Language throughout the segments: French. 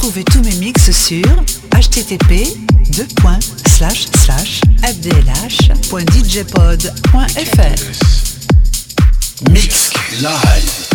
Retrouvez tous mes mix sur http fdlh.djpod.fr. Mix live.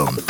Home.